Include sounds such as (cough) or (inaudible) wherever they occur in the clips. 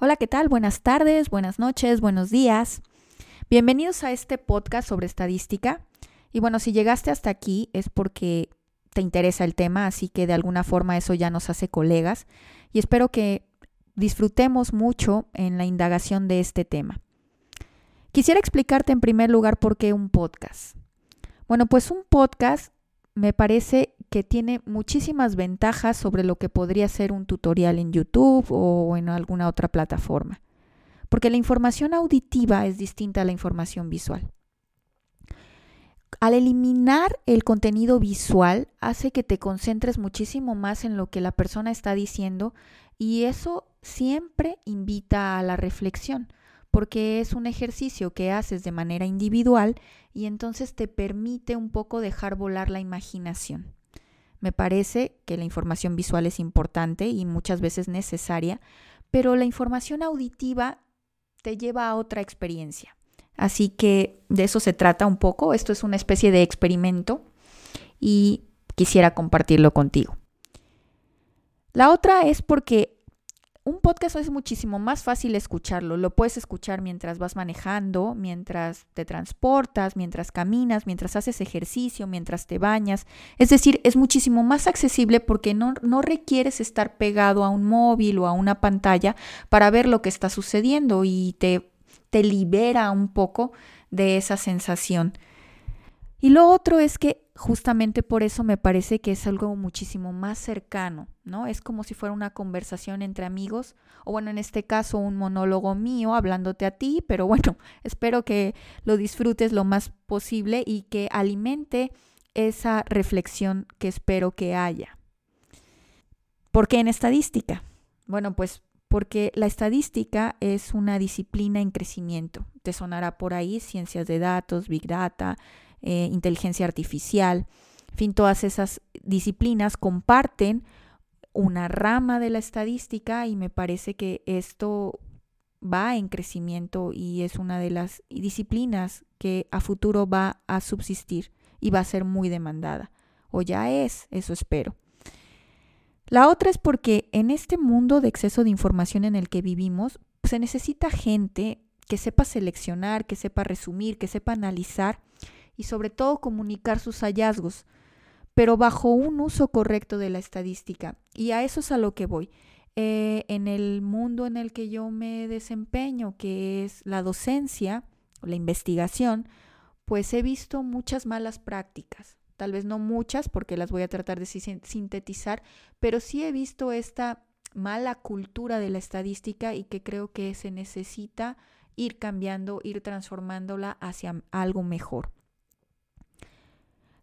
Hola, ¿qué tal? Buenas tardes, buenas noches, buenos días. Bienvenidos a este podcast sobre estadística. Y bueno, si llegaste hasta aquí es porque te interesa el tema, así que de alguna forma eso ya nos hace colegas y espero que disfrutemos mucho en la indagación de este tema. Quisiera explicarte en primer lugar por qué un podcast. Bueno, pues un podcast me parece que tiene muchísimas ventajas sobre lo que podría ser un tutorial en YouTube o en alguna otra plataforma, porque la información auditiva es distinta a la información visual. Al eliminar el contenido visual hace que te concentres muchísimo más en lo que la persona está diciendo y eso siempre invita a la reflexión porque es un ejercicio que haces de manera individual y entonces te permite un poco dejar volar la imaginación. Me parece que la información visual es importante y muchas veces necesaria, pero la información auditiva te lleva a otra experiencia. Así que de eso se trata un poco. Esto es una especie de experimento y quisiera compartirlo contigo. La otra es porque un podcast es muchísimo más fácil escucharlo. Lo puedes escuchar mientras vas manejando, mientras te transportas, mientras caminas, mientras haces ejercicio, mientras te bañas. Es decir, es muchísimo más accesible porque no, no requieres estar pegado a un móvil o a una pantalla para ver lo que está sucediendo y te, te libera un poco de esa sensación. Y lo otro es que justamente por eso me parece que es algo muchísimo más cercano, ¿no? Es como si fuera una conversación entre amigos, o bueno, en este caso un monólogo mío hablándote a ti, pero bueno, (laughs) espero que lo disfrutes lo más posible y que alimente esa reflexión que espero que haya. ¿Por qué en estadística? Bueno, pues porque la estadística es una disciplina en crecimiento. Te sonará por ahí ciencias de datos, big data, eh, inteligencia artificial, en fin, todas esas disciplinas comparten una rama de la estadística y me parece que esto va en crecimiento y es una de las disciplinas que a futuro va a subsistir y va a ser muy demandada. O ya es, eso espero. La otra es porque en este mundo de exceso de información en el que vivimos, se necesita gente que sepa seleccionar, que sepa resumir, que sepa analizar y sobre todo comunicar sus hallazgos, pero bajo un uso correcto de la estadística. Y a eso es a lo que voy. Eh, en el mundo en el que yo me desempeño, que es la docencia, la investigación, pues he visto muchas malas prácticas. Tal vez no muchas, porque las voy a tratar de sintetizar, pero sí he visto esta mala cultura de la estadística y que creo que se necesita ir cambiando, ir transformándola hacia algo mejor.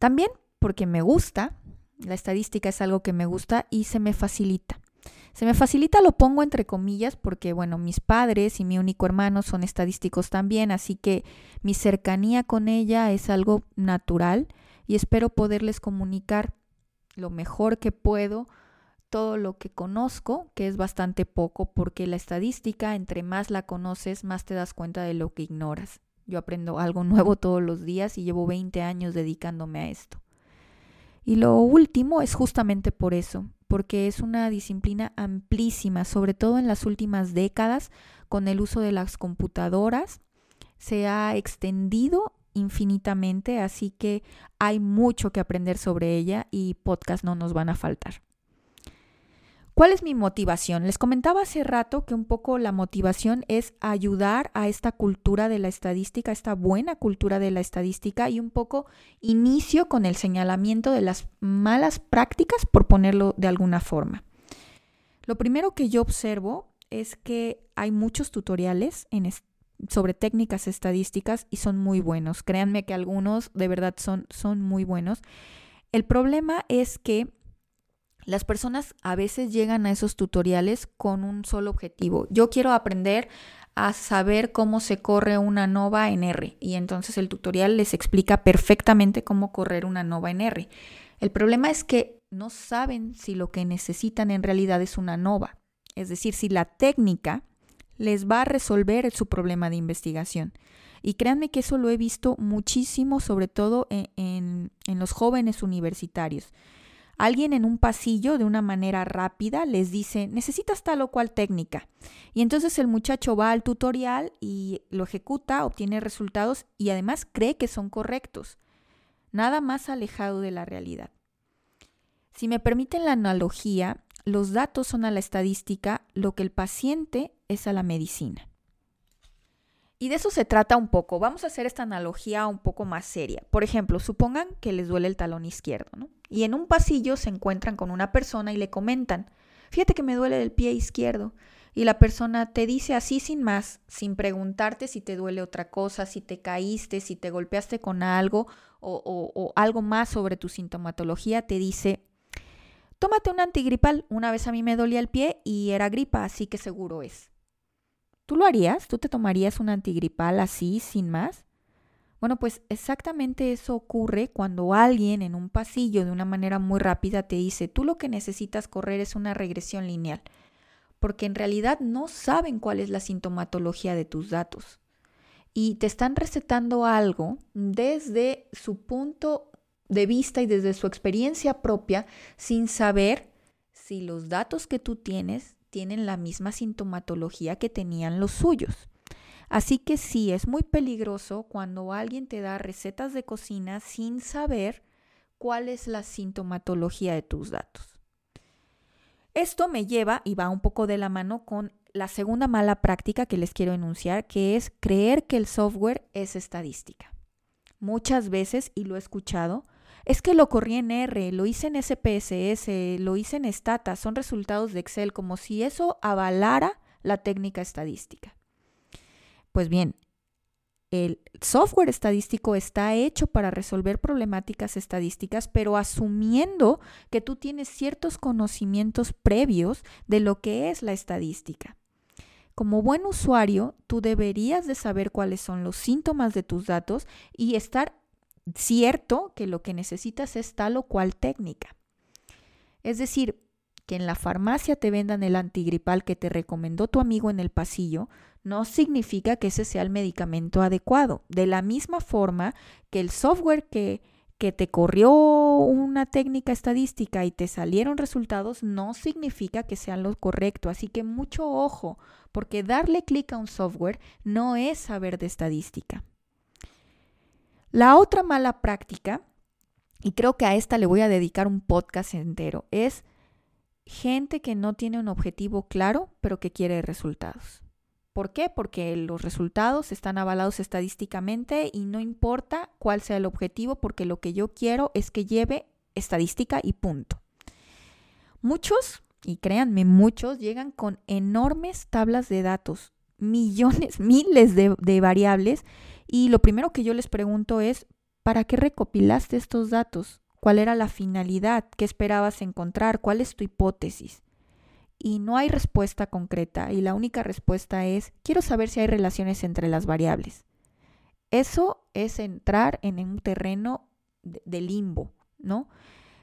También porque me gusta, la estadística es algo que me gusta y se me facilita. Se me facilita, lo pongo entre comillas, porque bueno, mis padres y mi único hermano son estadísticos también, así que mi cercanía con ella es algo natural y espero poderles comunicar lo mejor que puedo todo lo que conozco, que es bastante poco, porque la estadística, entre más la conoces, más te das cuenta de lo que ignoras. Yo aprendo algo (laughs) nuevo todos los días y llevo 20 años dedicándome a esto. Y lo último es justamente por eso, porque es una disciplina amplísima, sobre todo en las últimas décadas, con el uso de las computadoras, se ha extendido infinitamente, así que hay mucho que aprender sobre ella y podcast no nos van a faltar. ¿Cuál es mi motivación? Les comentaba hace rato que un poco la motivación es ayudar a esta cultura de la estadística, esta buena cultura de la estadística y un poco inicio con el señalamiento de las malas prácticas, por ponerlo de alguna forma. Lo primero que yo observo es que hay muchos tutoriales sobre técnicas estadísticas y son muy buenos. Créanme que algunos de verdad son, son muy buenos. El problema es que las personas a veces llegan a esos tutoriales con un solo objetivo. Yo quiero aprender a saber cómo se corre una nova en R y entonces el tutorial les explica perfectamente cómo correr una nova en R. El problema es que no saben si lo que necesitan en realidad es una nova, es decir, si la técnica les va a resolver su problema de investigación. Y créanme que eso lo he visto muchísimo, sobre todo en, en los jóvenes universitarios Alguien en un pasillo de una manera rápida les dice, necesitas tal o cual técnica. Y entonces el muchacho va al tutorial y lo ejecuta, obtiene resultados y además cree que son correctos. Nada más alejado de la realidad. Si me permiten la analogía, los datos son a la estadística lo que el paciente es a la medicina. Y de eso se trata un poco. Vamos a hacer esta analogía un poco más seria. Por ejemplo, supongan que les duele el talón izquierdo, ¿no? Y en un pasillo se encuentran con una persona y le comentan, fíjate que me duele el pie izquierdo. Y la persona te dice así sin más, sin preguntarte si te duele otra cosa, si te caíste, si te golpeaste con algo o, algo más sobre tu sintomatología, te dice, tómate un antigripal. Una vez a mí me dolía el pie y era gripa, así que seguro es. ¿Tú lo harías? ¿Tú te tomarías un antigripal así, sin más? Bueno, pues exactamente eso ocurre cuando alguien en un pasillo de una manera muy rápida te dice, tú lo que necesitas correr es una regresión lineal, porque en realidad no saben cuál es la sintomatología de tus datos. Y te están recetando algo desde su punto de vista y desde su experiencia propia sin saber si los datos que tú tienes tienen la misma sintomatología que tenían los suyos. Así que sí, es muy peligroso cuando alguien te da recetas de cocina sin saber cuál es la sintomatología de tus datos. Esto me lleva y va un poco de la mano con la segunda mala práctica que les quiero enunciar, que es creer que el software es estadística. Muchas veces, y lo he escuchado, es que lo corrí en R, lo hice en SPSS, lo hice en Stata, son resultados de Excel, como si eso avalara la técnica estadística. Pues bien, el software estadístico está hecho para resolver problemáticas estadísticas, pero asumiendo que tú tienes ciertos conocimientos previos de lo que es la estadística. Como buen usuario, tú deberías de saber cuáles son los síntomas de tus datos y estar cierto que lo que necesitas es tal o cual técnica. Es decir, que en la farmacia te vendan el antigripal que te recomendó tu amigo en el pasillo, no significa que ese sea el medicamento adecuado. De la misma forma que el software que, que te corrió una técnica estadística y te salieron resultados, no significa que sean lo correcto. Así que mucho ojo, porque darle clic a un software no es saber de estadística. La otra mala práctica, y creo que a esta le voy a dedicar un podcast entero, es gente que no tiene un objetivo claro, pero que quiere resultados. ¿Por qué? Porque los resultados están avalados estadísticamente y no importa cuál sea el objetivo, porque lo que yo quiero es que lleve estadística y punto. Muchos, y créanme, muchos llegan con enormes tablas de datos, millones, miles de, variables y lo primero que yo les pregunto es, ¿para qué recopilaste estos datos? ¿Cuál era la finalidad? ¿Qué esperabas encontrar? ¿Cuál es tu hipótesis? Y no hay respuesta concreta y la única respuesta es, quiero saber si hay relaciones entre las variables. Eso es entrar en un terreno de limbo, ¿no?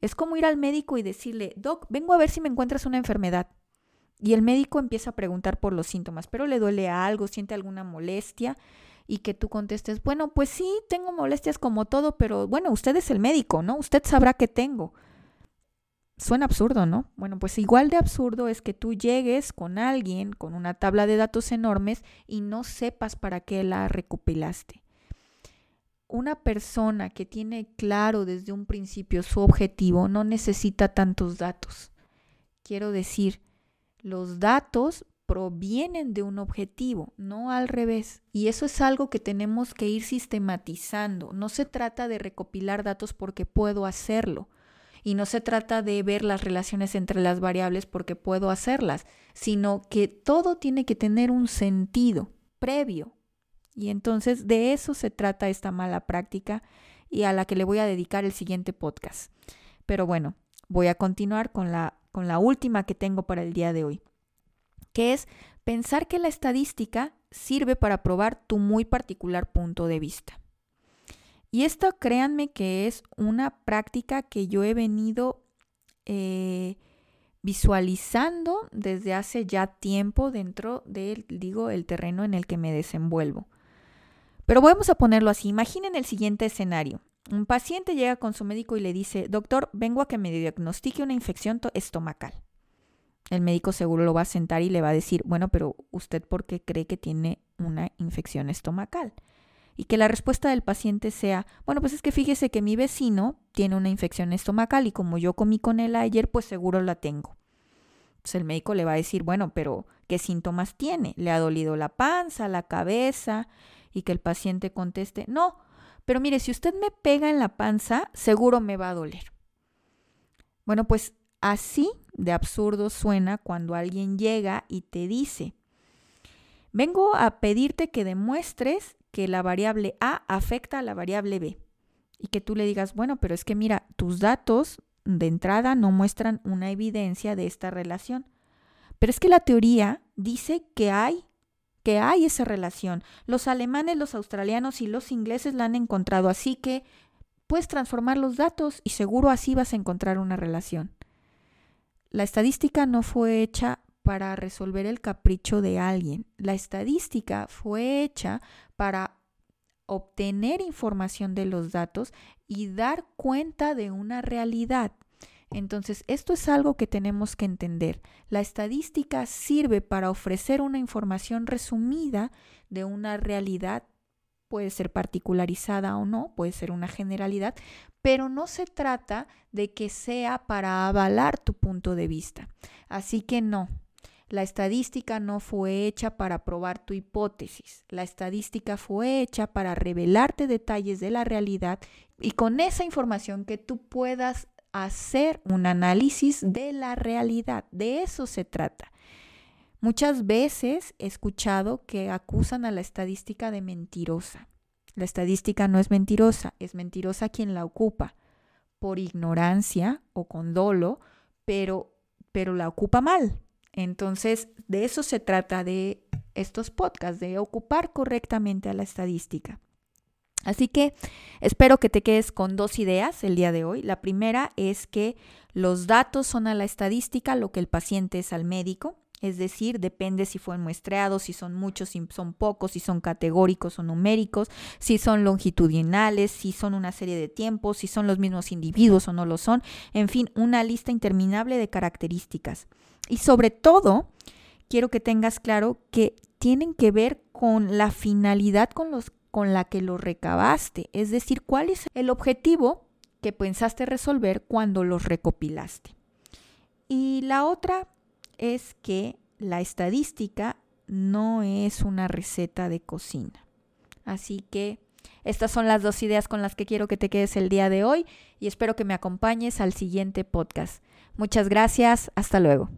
Es como ir al médico y decirle, Doc, vengo a ver si me encuentras una enfermedad. Y el médico empieza a preguntar por los síntomas, pero le duele algo, siente alguna molestia y que tú contestes, bueno, pues sí, tengo molestias como todo, pero bueno, usted es el médico, ¿no? Usted sabrá qué tengo. Suena absurdo, ¿no? Bueno, pues igual de absurdo es que tú llegues con alguien con una tabla de datos enormes y no sepas para qué la recopilaste. Una persona que tiene claro desde un principio su objetivo no necesita tantos datos. Quiero decir, los datos provienen de un objetivo, no al revés. Y eso es algo que tenemos que ir sistematizando. No se trata de recopilar datos porque puedo hacerlo. Y no se trata de ver las relaciones entre las variables porque puedo hacerlas, sino que todo tiene que tener un sentido previo. Y entonces de eso se trata esta mala práctica y a la que le voy a dedicar el siguiente podcast. Pero bueno, voy a continuar con la, con la última que tengo para el día de hoy que es pensar que la estadística sirve para probar tu muy particular punto de vista. Y esto créanme que es una práctica que yo he venido eh, visualizando desde hace ya tiempo dentro del, digo, el terreno en el que me desenvuelvo. Pero vamos a ponerlo así. Imaginen el siguiente escenario. Un paciente llega con su médico y le dice, doctor, vengo a que me diagnostique una infección estomacal. El médico seguro lo va a sentar y le va a decir, bueno, pero usted por qué cree que tiene una infección estomacal? Y que la respuesta del paciente sea, bueno, pues es que fíjese que mi vecino tiene una infección estomacal y como yo comí con él ayer, pues seguro la tengo. Entonces el médico le va a decir, bueno, pero ¿qué síntomas tiene? ¿Le ha dolido la panza, la cabeza? Y que el paciente conteste, no, pero mire, si usted me pega en la panza, seguro me va a doler. Bueno, pues así de absurdo suena cuando alguien llega y te dice, vengo a pedirte que demuestres que la variable A afecta a la variable B. Y que tú le digas, bueno, pero es que mira, tus datos de entrada no muestran una evidencia de esta relación. Pero es que la teoría dice que hay que hay esa relación. Los alemanes, los australianos y los ingleses la han encontrado, así que puedes transformar los datos y seguro así vas a encontrar una relación. La estadística no fue hecha para resolver el capricho de alguien. La estadística fue hecha para obtener información de los datos y dar cuenta de una realidad. Entonces, esto es algo que tenemos que entender. La estadística sirve para ofrecer una información resumida de una realidad, puede ser particularizada o no, puede ser una generalidad, pero no se trata de que sea para avalar tu punto de vista. Así que no, la estadística no fue hecha para probar tu hipótesis. La estadística fue hecha para revelarte detalles de la realidad y con esa información que tú puedas hacer un análisis de la realidad. De eso se trata. Muchas veces he escuchado que acusan a la estadística de mentirosa. La estadística no es mentirosa, es mentirosa quien la ocupa por ignorancia o con dolo, pero, pero la ocupa mal. Entonces, de eso se trata de estos podcasts, de ocupar correctamente a la estadística. Así que espero que te quedes con dos ideas el día de hoy. La primera es que los datos son a la estadística lo que el paciente es al médico. Es decir, depende si fueron muestreados, si son muchos, si son pocos, si son categóricos o numéricos, si son longitudinales, si son una serie de tiempos, si son los mismos individuos o no lo son. En fin, una lista interminable de características. Y sobre todo, quiero que tengas claro que tienen que ver con la finalidad con los con la que lo recabaste, es decir, cuál es el objetivo que pensaste resolver cuando los recopilaste. Y la otra es que la estadística no es una receta de cocina. Así que estas son las dos ideas con las que quiero que te quedes el día de hoy y espero que me acompañes al siguiente podcast. Muchas gracias, hasta luego.